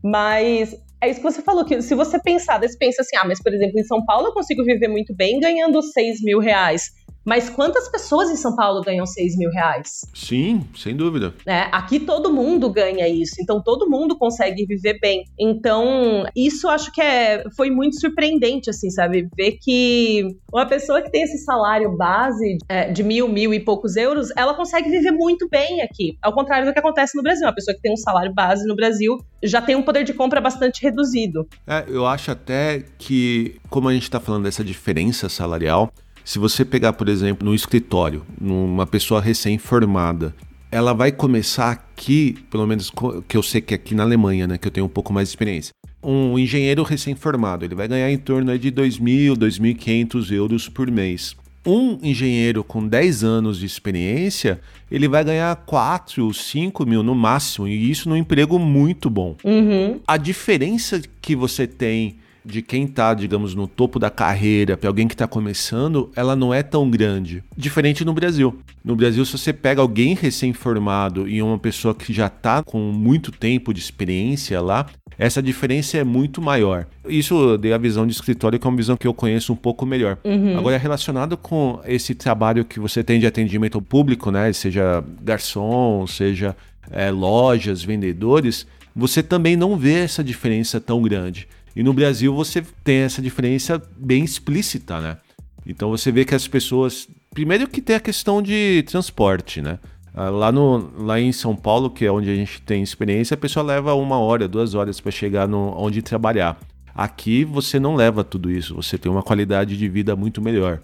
Mas é isso que você falou, que se você pensar, você pensa assim, ah, mas por exemplo, em São Paulo eu consigo viver muito bem ganhando 6 mil reais. Mas quantas pessoas em São Paulo ganham 6 mil reais? Sim, sem dúvida. É, aqui todo mundo ganha isso, então todo mundo consegue viver bem. Então, isso acho que é, foi muito surpreendente, assim, sabe? Ver que uma pessoa que tem esse salário base é, de mil, mil e poucos euros, ela consegue viver muito bem aqui. Ao contrário do que acontece no Brasil. Uma pessoa que tem um salário base no Brasil já tem um poder de compra bastante reduzido. É, eu acho até que, como a gente está falando dessa diferença salarial, se você pegar, por exemplo, no escritório, numa pessoa recém-formada, ela vai começar aqui, pelo menos que eu sei que aqui na Alemanha, né, que eu tenho um pouco mais de experiência, um engenheiro recém-formado, ele vai ganhar em torno de 2.000, 2.500 euros por mês. Um engenheiro com 10 anos de experiência, ele vai ganhar 4, 5 mil no máximo, e isso num emprego muito bom. Uhum. A diferença que você tem de quem está, digamos, no topo da carreira para alguém que está começando, ela não é tão grande. Diferente no Brasil. No Brasil, se você pega alguém recém-formado e uma pessoa que já está com muito tempo de experiência lá, essa diferença é muito maior. Isso dei a visão de escritório, que é uma visão que eu conheço um pouco melhor. Uhum. Agora, relacionado com esse trabalho que você tem de atendimento ao público, né? Seja garçom, seja é, lojas, vendedores, você também não vê essa diferença tão grande. E no Brasil você tem essa diferença bem explícita, né? Então você vê que as pessoas. Primeiro que tem a questão de transporte, né? Ah, lá, no, lá em São Paulo, que é onde a gente tem experiência, a pessoa leva uma hora, duas horas para chegar no, onde trabalhar. Aqui você não leva tudo isso, você tem uma qualidade de vida muito melhor.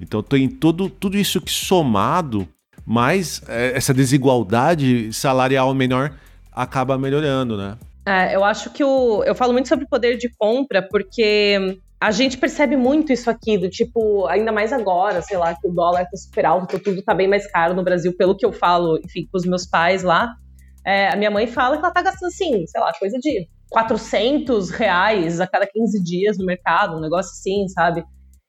Então tem todo, tudo isso que somado, mais é, essa desigualdade salarial menor acaba melhorando, né? É, eu acho que o. Eu falo muito sobre poder de compra, porque a gente percebe muito isso aqui, do tipo, ainda mais agora, sei lá, que o dólar tá super alto, tudo tá bem mais caro no Brasil, pelo que eu falo, enfim, com os meus pais lá. É, a minha mãe fala que ela tá gastando, assim, sei lá, coisa de 400 reais a cada 15 dias no mercado, um negócio assim, sabe?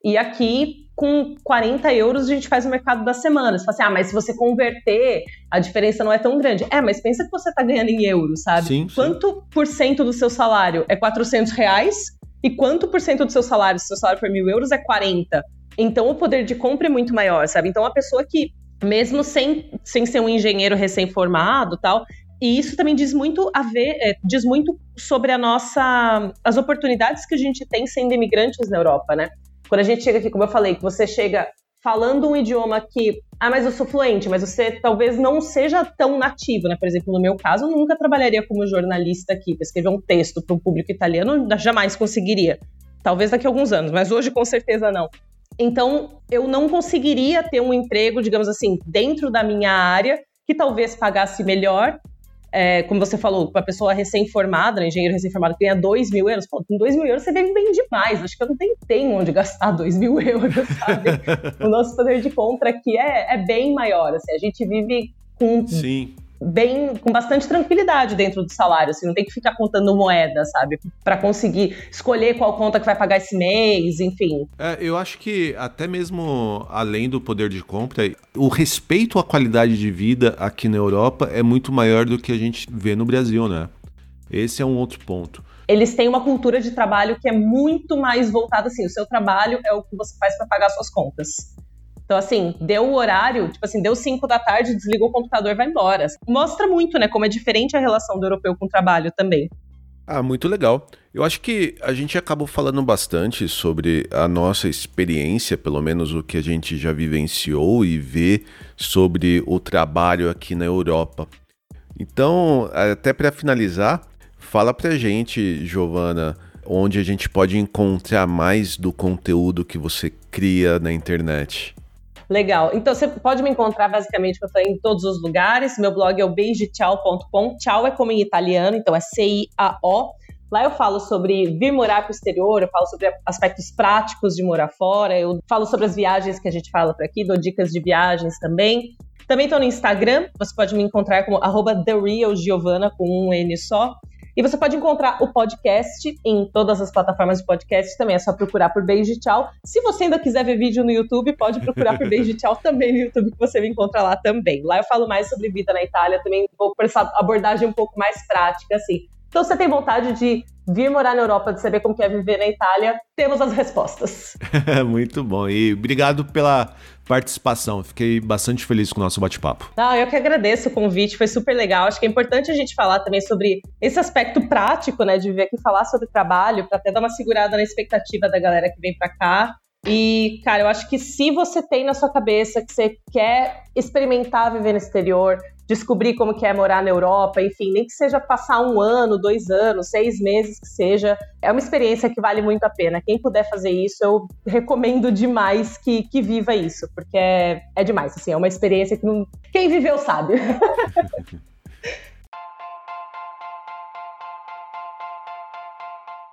E aqui, com 40 euros, a gente faz o mercado da semana. Você fala assim, ah, mas se você converter, a diferença não é tão grande. É, mas pensa que você está ganhando em euros, sabe? Sim, sim. Quanto por cento do seu salário é 400 reais? E quanto por cento do seu salário, se seu salário for mil euros, é 40? Então, o poder de compra é muito maior, sabe? Então, a pessoa que, mesmo sem, sem ser um engenheiro recém-formado tal, e isso também diz muito a ver, é, diz muito sobre a nossa, as oportunidades que a gente tem sendo imigrantes na Europa, né? Quando a gente chega aqui, como eu falei, que você chega falando um idioma que, ah, mas eu sou fluente, mas você talvez não seja tão nativo, né? Por exemplo, no meu caso, eu nunca trabalharia como jornalista aqui, para escrever um texto para um público italiano, jamais conseguiria. Talvez daqui a alguns anos, mas hoje com certeza não. Então, eu não conseguiria ter um emprego, digamos assim, dentro da minha área, que talvez pagasse melhor é, como você falou, uma pessoa recém-formada, né, engenheiro recém-formado, que ganha 2 mil euros, pô, com 2 mil euros você vive bem demais. Acho que eu não tenho, tenho onde gastar 2 mil euros, sabe? o nosso poder de compra aqui é, é bem maior. Assim, a gente vive com Sim bem com bastante tranquilidade dentro do salário, assim, não tem que ficar contando moeda, sabe, para conseguir escolher qual conta que vai pagar esse mês, enfim. É, eu acho que até mesmo além do poder de compra, o respeito à qualidade de vida aqui na Europa é muito maior do que a gente vê no Brasil, né? Esse é um outro ponto. Eles têm uma cultura de trabalho que é muito mais voltada assim, o seu trabalho é o que você faz para pagar suas contas. Então, assim, deu o horário, tipo assim, deu 5 da tarde, desligou o computador, vai embora. Mostra muito, né, como é diferente a relação do europeu com o trabalho também. Ah, muito legal. Eu acho que a gente acabou falando bastante sobre a nossa experiência, pelo menos o que a gente já vivenciou e vê sobre o trabalho aqui na Europa. Então, até para finalizar, fala pra gente, Giovana, onde a gente pode encontrar mais do conteúdo que você cria na internet. Legal. Então você pode me encontrar basicamente em todos os lugares. Meu blog é o beijeciao.com. Tchau é como em italiano, então é C-I-A-O. Lá eu falo sobre vir morar para o exterior, eu falo sobre aspectos práticos de morar fora, eu falo sobre as viagens que a gente fala por aqui, dou dicas de viagens também. Também estou no Instagram, você pode me encontrar como TheRealGiovanna com um N só. E você pode encontrar o podcast em todas as plataformas de podcast também. É só procurar por Beijo Tchau. Se você ainda quiser ver vídeo no YouTube, pode procurar por Beijo Tchau também no YouTube, que você me encontra lá também. Lá eu falo mais sobre vida na Itália, também vou por essa abordagem um pouco mais prática, assim. Então, se você tem vontade de vir morar na Europa, de saber como é viver na Itália, temos as respostas. Muito bom. E obrigado pela participação. Fiquei bastante feliz com o nosso bate-papo. Ah, eu que agradeço o convite, foi super legal. Acho que é importante a gente falar também sobre esse aspecto prático, né, de vir aqui falar sobre trabalho, para até dar uma segurada na expectativa da galera que vem para cá. E, cara, eu acho que se você tem na sua cabeça que você quer experimentar viver no exterior, descobrir como que é morar na Europa, enfim, nem que seja passar um ano, dois anos, seis meses que seja, é uma experiência que vale muito a pena. Quem puder fazer isso, eu recomendo demais que, que viva isso, porque é, é demais, assim, é uma experiência que não... quem viveu sabe.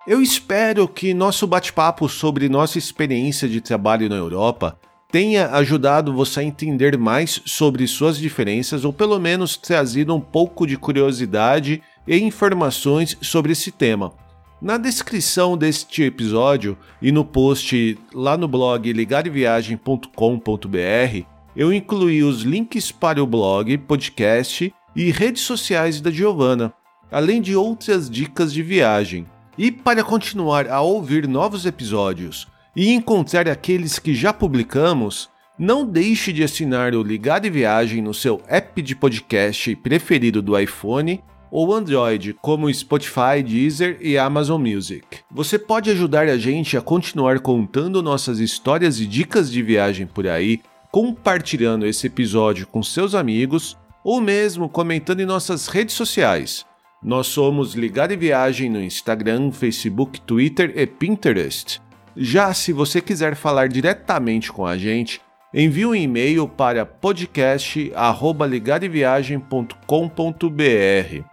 Eu espero que nosso bate-papo sobre nossa experiência de trabalho na Europa tenha ajudado você a entender mais sobre suas diferenças ou pelo menos trazido um pouco de curiosidade e informações sobre esse tema. Na descrição deste episódio e no post lá no blog ligareviagem.com.br, eu incluí os links para o blog, podcast e redes sociais da Giovana, além de outras dicas de viagem. E para continuar a ouvir novos episódios e encontrar aqueles que já publicamos, não deixe de assinar o Ligado e Viagem no seu app de podcast preferido do iPhone ou Android, como Spotify, Deezer e Amazon Music. Você pode ajudar a gente a continuar contando nossas histórias e dicas de viagem por aí, compartilhando esse episódio com seus amigos ou mesmo comentando em nossas redes sociais. Nós somos Ligado e Viagem no Instagram, Facebook, Twitter e Pinterest. Já se você quiser falar diretamente com a gente, envie um e-mail para podcast@ligadeviagem.com.br.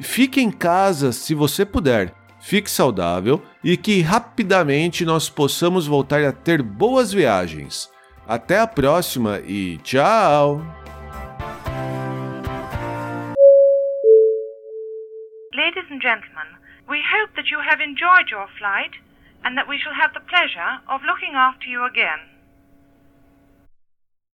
Fique em casa se você puder. Fique saudável e que rapidamente nós possamos voltar a ter boas viagens. Até a próxima e tchau! Ladies and gentlemen, we hope that you have enjoyed your flight and that we shall have the pleasure of looking after you again.